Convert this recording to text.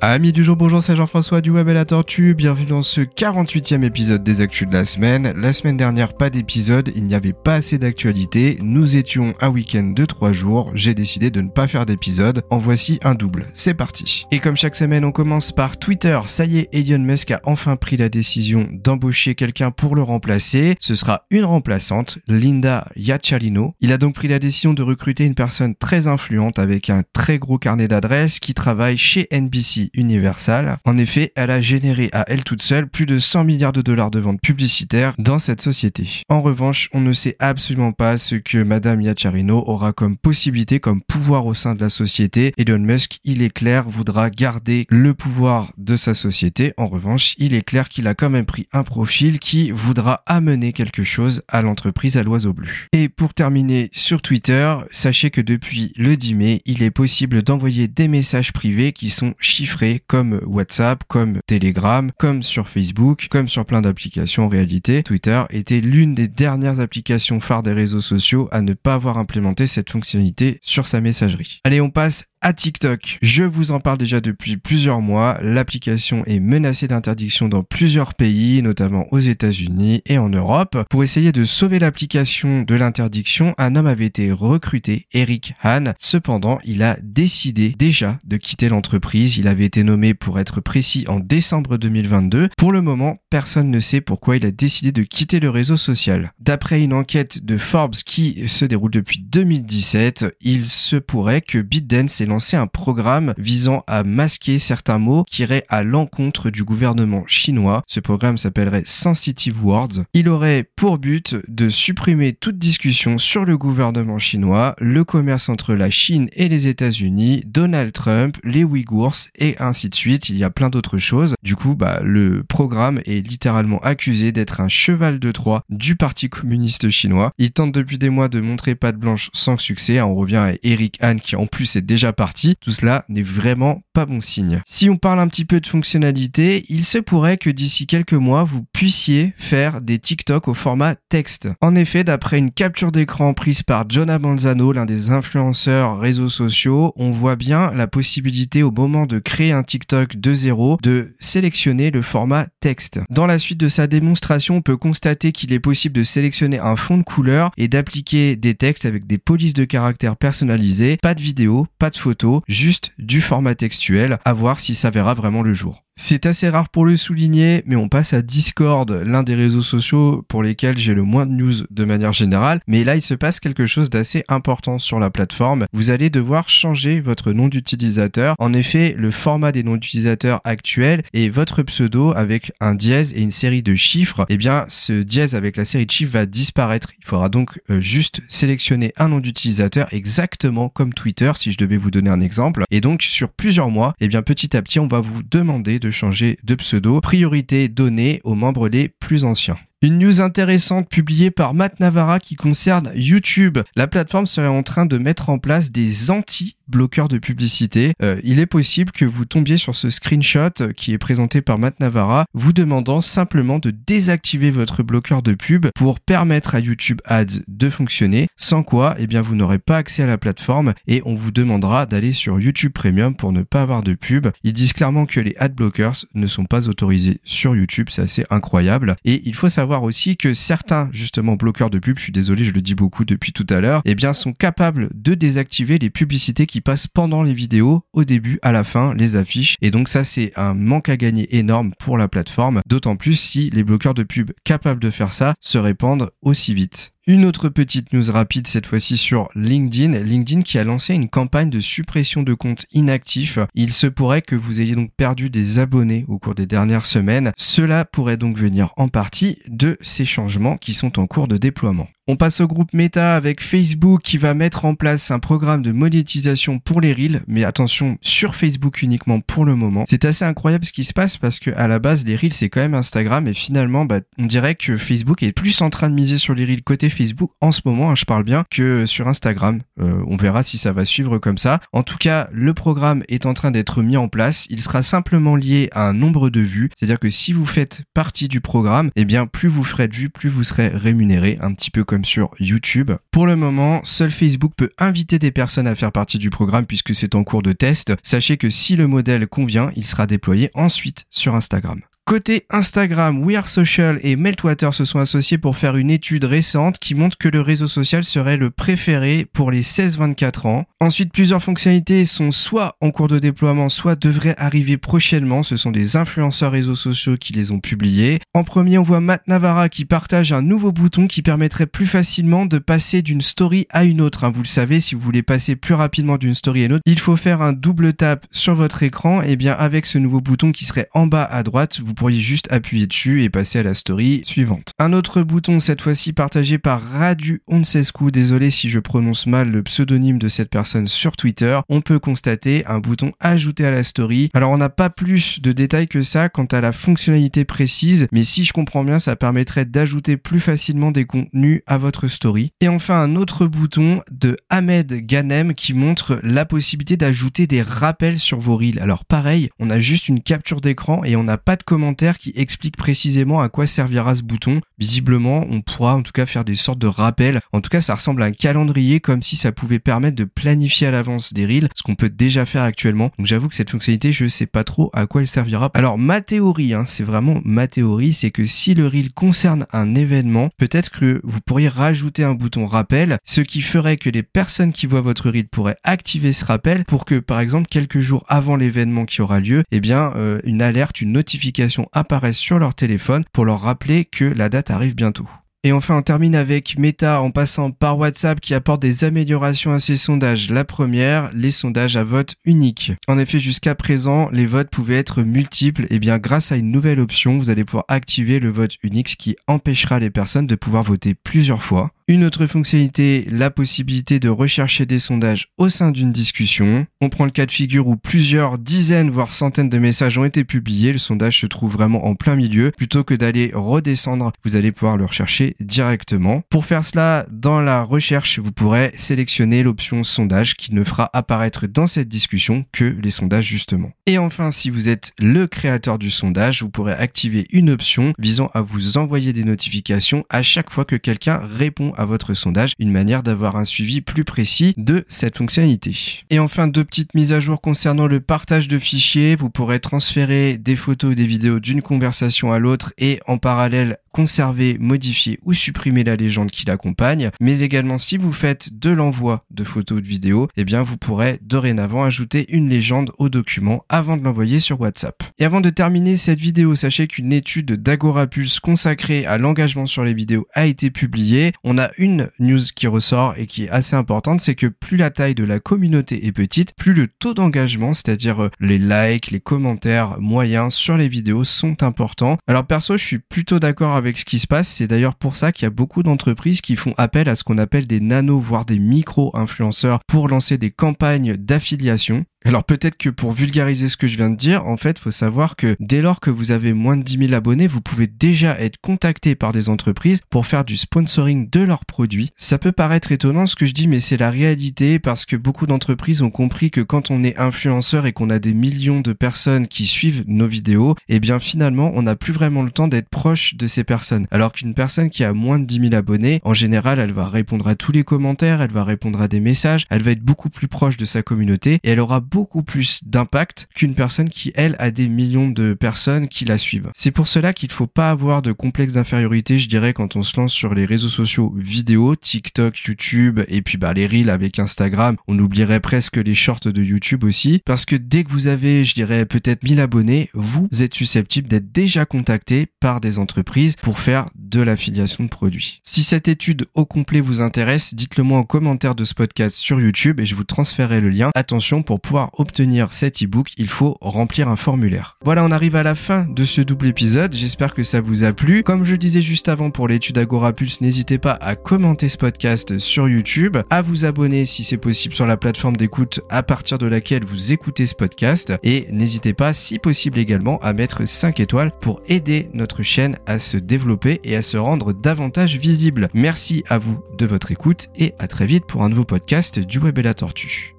Amis du jour, bonjour, c'est Jean-François du Web et la Tortue. Bienvenue dans ce 48e épisode des Actus de la semaine. La semaine dernière, pas d'épisode, il n'y avait pas assez d'actualité. Nous étions un week-end de 3 jours. J'ai décidé de ne pas faire d'épisode. En voici un double. C'est parti. Et comme chaque semaine, on commence par Twitter. Ça y est, Elon Musk a enfin pris la décision d'embaucher quelqu'un pour le remplacer. Ce sera une remplaçante, Linda Yachalino. Il a donc pris la décision de recruter une personne très influente avec un très gros carnet d'adresses qui travaille chez NBC En effet, elle a généré à elle toute seule plus de 100 milliards de dollars de ventes publicitaires dans cette société. En revanche, on ne sait absolument pas ce que Madame Yacharino aura comme possibilité, comme pouvoir au sein de la société. Elon Musk, il est clair, voudra garder le pouvoir de sa société. En revanche, il est clair qu'il a quand même pris un profil qui voudra amener quelque chose à l'entreprise à l'oiseau bleu. Et pour terminer sur Twitter, sachez que depuis le 10 mai, il est possible d'envoyer des messages privés qui sont chiffrés comme WhatsApp, comme Telegram, comme sur Facebook, comme sur plein d'applications en réalité. Twitter était l'une des dernières applications phares des réseaux sociaux à ne pas avoir implémenté cette fonctionnalité sur sa messagerie. Allez, on passe à TikTok. Je vous en parle déjà depuis plusieurs mois. L'application est menacée d'interdiction dans plusieurs pays, notamment aux États-Unis et en Europe. Pour essayer de sauver l'application de l'interdiction, un homme avait été recruté, Eric Hahn. Cependant, il a décidé déjà de quitter l'entreprise. Il avait été nommé pour être précis en décembre 2022. Pour le moment, personne ne sait pourquoi il a décidé de quitter le réseau social. D'après une enquête de Forbes qui se déroule depuis 2017, il se pourrait que BitDance lancé un programme visant à masquer certains mots qui iraient à l'encontre du gouvernement chinois. Ce programme s'appellerait Sensitive Words. Il aurait pour but de supprimer toute discussion sur le gouvernement chinois, le commerce entre la Chine et les États-Unis, Donald Trump, les Ouïghours et ainsi de suite. Il y a plein d'autres choses. Du coup, bah, le programme est littéralement accusé d'être un cheval de Troie du Parti communiste chinois. Il tente depuis des mois de montrer patte blanche sans succès. On revient à Eric Han qui en plus est déjà partie, tout cela n'est vraiment pas bon signe. Si on parle un petit peu de fonctionnalité, il se pourrait que d'ici quelques mois, vous puissiez faire des TikTok au format texte. En effet, d'après une capture d'écran prise par Jonah Manzano, l'un des influenceurs réseaux sociaux, on voit bien la possibilité au moment de créer un TikTok de zéro de sélectionner le format texte. Dans la suite de sa démonstration, on peut constater qu'il est possible de sélectionner un fond de couleur et d'appliquer des textes avec des polices de caractères personnalisées, pas de vidéo, pas de photo juste du format textuel, à voir si ça verra vraiment le jour. C'est assez rare pour le souligner, mais on passe à Discord, l'un des réseaux sociaux pour lesquels j'ai le moins de news de manière générale. Mais là, il se passe quelque chose d'assez important sur la plateforme. Vous allez devoir changer votre nom d'utilisateur. En effet, le format des noms d'utilisateurs actuels est votre pseudo avec un dièse et une série de chiffres. Eh bien, ce dièse avec la série de chiffres va disparaître. Il faudra donc euh, juste sélectionner un nom d'utilisateur exactement comme Twitter, si je devais vous donner un exemple. Et donc, sur plusieurs mois, eh bien, petit à petit, on va vous demander de changer de pseudo. Priorité donnée aux membres les plus anciens. Une news intéressante publiée par Matt Navarra qui concerne YouTube. La plateforme serait en train de mettre en place des anti-bloqueurs de publicité. Euh, il est possible que vous tombiez sur ce screenshot qui est présenté par Matt Navarra, vous demandant simplement de désactiver votre bloqueur de pub pour permettre à YouTube Ads de fonctionner, sans quoi, eh bien, vous n'aurez pas accès à la plateforme et on vous demandera d'aller sur YouTube Premium pour ne pas avoir de pub. Ils disent clairement que les ad blockers ne sont pas autorisés sur YouTube, c'est assez incroyable. Et il faut savoir aussi que certains justement bloqueurs de pub, je suis désolé, je le dis beaucoup depuis tout à l'heure, eh bien sont capables de désactiver les publicités qui passent pendant les vidéos, au début, à la fin, les affiches. Et donc ça c'est un manque à gagner énorme pour la plateforme, d'autant plus si les bloqueurs de pub capables de faire ça se répandent aussi vite. Une autre petite news rapide, cette fois-ci sur LinkedIn. LinkedIn qui a lancé une campagne de suppression de comptes inactifs. Il se pourrait que vous ayez donc perdu des abonnés au cours des dernières semaines. Cela pourrait donc venir en partie de ces changements qui sont en cours de déploiement. On passe au groupe Meta avec Facebook qui va mettre en place un programme de monétisation pour les reels, mais attention sur Facebook uniquement pour le moment. C'est assez incroyable ce qui se passe parce que à la base les reels c'est quand même Instagram et finalement bah, on dirait que Facebook est plus en train de miser sur les reels côté Facebook en ce moment, hein, je parle bien, que sur Instagram. Euh, on verra si ça va suivre comme ça. En tout cas, le programme est en train d'être mis en place. Il sera simplement lié à un nombre de vues, c'est-à-dire que si vous faites partie du programme, eh bien plus vous ferez de vues, plus vous serez rémunéré, un petit peu comme sur YouTube. Pour le moment, seul Facebook peut inviter des personnes à faire partie du programme puisque c'est en cours de test. Sachez que si le modèle convient, il sera déployé ensuite sur Instagram. Côté Instagram, We Are Social et Meltwater se sont associés pour faire une étude récente qui montre que le réseau social serait le préféré pour les 16-24 ans. Ensuite, plusieurs fonctionnalités sont soit en cours de déploiement, soit devraient arriver prochainement. Ce sont des influenceurs réseaux sociaux qui les ont publiés. En premier, on voit Matt Navarra qui partage un nouveau bouton qui permettrait plus facilement de passer d'une story à une autre. Hein. Vous le savez, si vous voulez passer plus rapidement d'une story à une autre, il faut faire un double tap sur votre écran. Et bien, avec ce nouveau bouton qui serait en bas à droite, vous pourriez juste appuyer dessus et passer à la story suivante. Un autre bouton, cette fois-ci partagé par Radu Onsescu, désolé si je prononce mal le pseudonyme de cette personne sur Twitter, on peut constater un bouton ajouter à la story. Alors on n'a pas plus de détails que ça quant à la fonctionnalité précise, mais si je comprends bien, ça permettrait d'ajouter plus facilement des contenus à votre story. Et enfin un autre bouton de Ahmed Ganem qui montre la possibilité d'ajouter des rappels sur vos reels. Alors pareil, on a juste une capture d'écran et on n'a pas de commentaires qui explique précisément à quoi servira ce bouton. Visiblement, on pourra en tout cas faire des sortes de rappels. En tout cas, ça ressemble à un calendrier comme si ça pouvait permettre de planifier à l'avance des reels, ce qu'on peut déjà faire actuellement. Donc j'avoue que cette fonctionnalité, je sais pas trop à quoi elle servira. Alors ma théorie, hein, c'est vraiment ma théorie, c'est que si le reel concerne un événement, peut-être que vous pourriez rajouter un bouton rappel, ce qui ferait que les personnes qui voient votre reel pourraient activer ce rappel pour que par exemple quelques jours avant l'événement qui aura lieu, eh bien euh, une alerte, une notification apparaissent sur leur téléphone pour leur rappeler que la date arrive bientôt. Et enfin, on termine avec Meta en passant par WhatsApp qui apporte des améliorations à ses sondages. La première, les sondages à vote unique. En effet, jusqu'à présent, les votes pouvaient être multiples. Et bien, grâce à une nouvelle option, vous allez pouvoir activer le vote unique, ce qui empêchera les personnes de pouvoir voter plusieurs fois. Une autre fonctionnalité, la possibilité de rechercher des sondages au sein d'une discussion. On prend le cas de figure où plusieurs dizaines voire centaines de messages ont été publiés, le sondage se trouve vraiment en plein milieu. Plutôt que d'aller redescendre, vous allez pouvoir le rechercher directement. Pour faire cela, dans la recherche, vous pourrez sélectionner l'option sondage qui ne fera apparaître dans cette discussion que les sondages justement. Et enfin, si vous êtes le créateur du sondage, vous pourrez activer une option visant à vous envoyer des notifications à chaque fois que quelqu'un répond à votre sondage, une manière d'avoir un suivi plus précis de cette fonctionnalité. Et enfin, deux petites mises à jour concernant le partage de fichiers. Vous pourrez transférer des photos ou des vidéos d'une conversation à l'autre et en parallèle conserver, modifier ou supprimer la légende qui l'accompagne. Mais également, si vous faites de l'envoi de photos ou de vidéos, eh bien, vous pourrez dorénavant ajouter une légende au document avant de l'envoyer sur WhatsApp. Et avant de terminer cette vidéo, sachez qu'une étude d'Agora Pulse consacrée à l'engagement sur les vidéos a été publiée. On a une news qui ressort et qui est assez importante, c'est que plus la taille de la communauté est petite, plus le taux d'engagement, c'est-à-dire euh, les likes, les commentaires moyens sur les vidéos sont importants. Alors perso, je suis plutôt d'accord avec ce qui se passe. C'est d'ailleurs pour ça qu'il y a beaucoup d'entreprises qui font appel à ce qu'on appelle des nano, voire des micro-influenceurs pour lancer des campagnes d'affiliation. Alors peut-être que pour vulgariser ce que je viens de dire, en fait, faut savoir que dès lors que vous avez moins de 10 000 abonnés, vous pouvez déjà être contacté par des entreprises pour faire du sponsoring de leurs produits. Ça peut paraître étonnant ce que je dis, mais c'est la réalité parce que beaucoup d'entreprises ont compris que quand on est influenceur et qu'on a des millions de personnes qui suivent nos vidéos, eh bien finalement, on n'a plus vraiment le temps d'être proche de ces personnes. Alors qu'une personne qui a moins de 10 000 abonnés, en général, elle va répondre à tous les commentaires, elle va répondre à des messages, elle va être beaucoup plus proche de sa communauté et elle aura beaucoup plus d'impact qu'une personne qui, elle, a des millions de personnes qui la suivent. C'est pour cela qu'il ne faut pas avoir de complexe d'infériorité, je dirais, quand on se lance sur les réseaux sociaux vidéo, TikTok, YouTube, et puis bah, les reels avec Instagram. On oublierait presque les shorts de YouTube aussi, parce que dès que vous avez, je dirais, peut-être 1000 abonnés, vous êtes susceptible d'être déjà contacté par des entreprises pour faire de l'affiliation de produits. Si cette étude au complet vous intéresse, dites-le moi en commentaire de ce podcast sur YouTube et je vous transférerai le lien. Attention, pour obtenir cet e-book, il faut remplir un formulaire. Voilà, on arrive à la fin de ce double épisode. J'espère que ça vous a plu. Comme je disais juste avant pour l'étude Agora Pulse, n'hésitez pas à commenter ce podcast sur YouTube, à vous abonner si c'est possible sur la plateforme d'écoute à partir de laquelle vous écoutez ce podcast et n'hésitez pas si possible également à mettre 5 étoiles pour aider notre chaîne à se développer et à se rendre davantage visible. Merci à vous de votre écoute et à très vite pour un nouveau podcast du Web et la Tortue.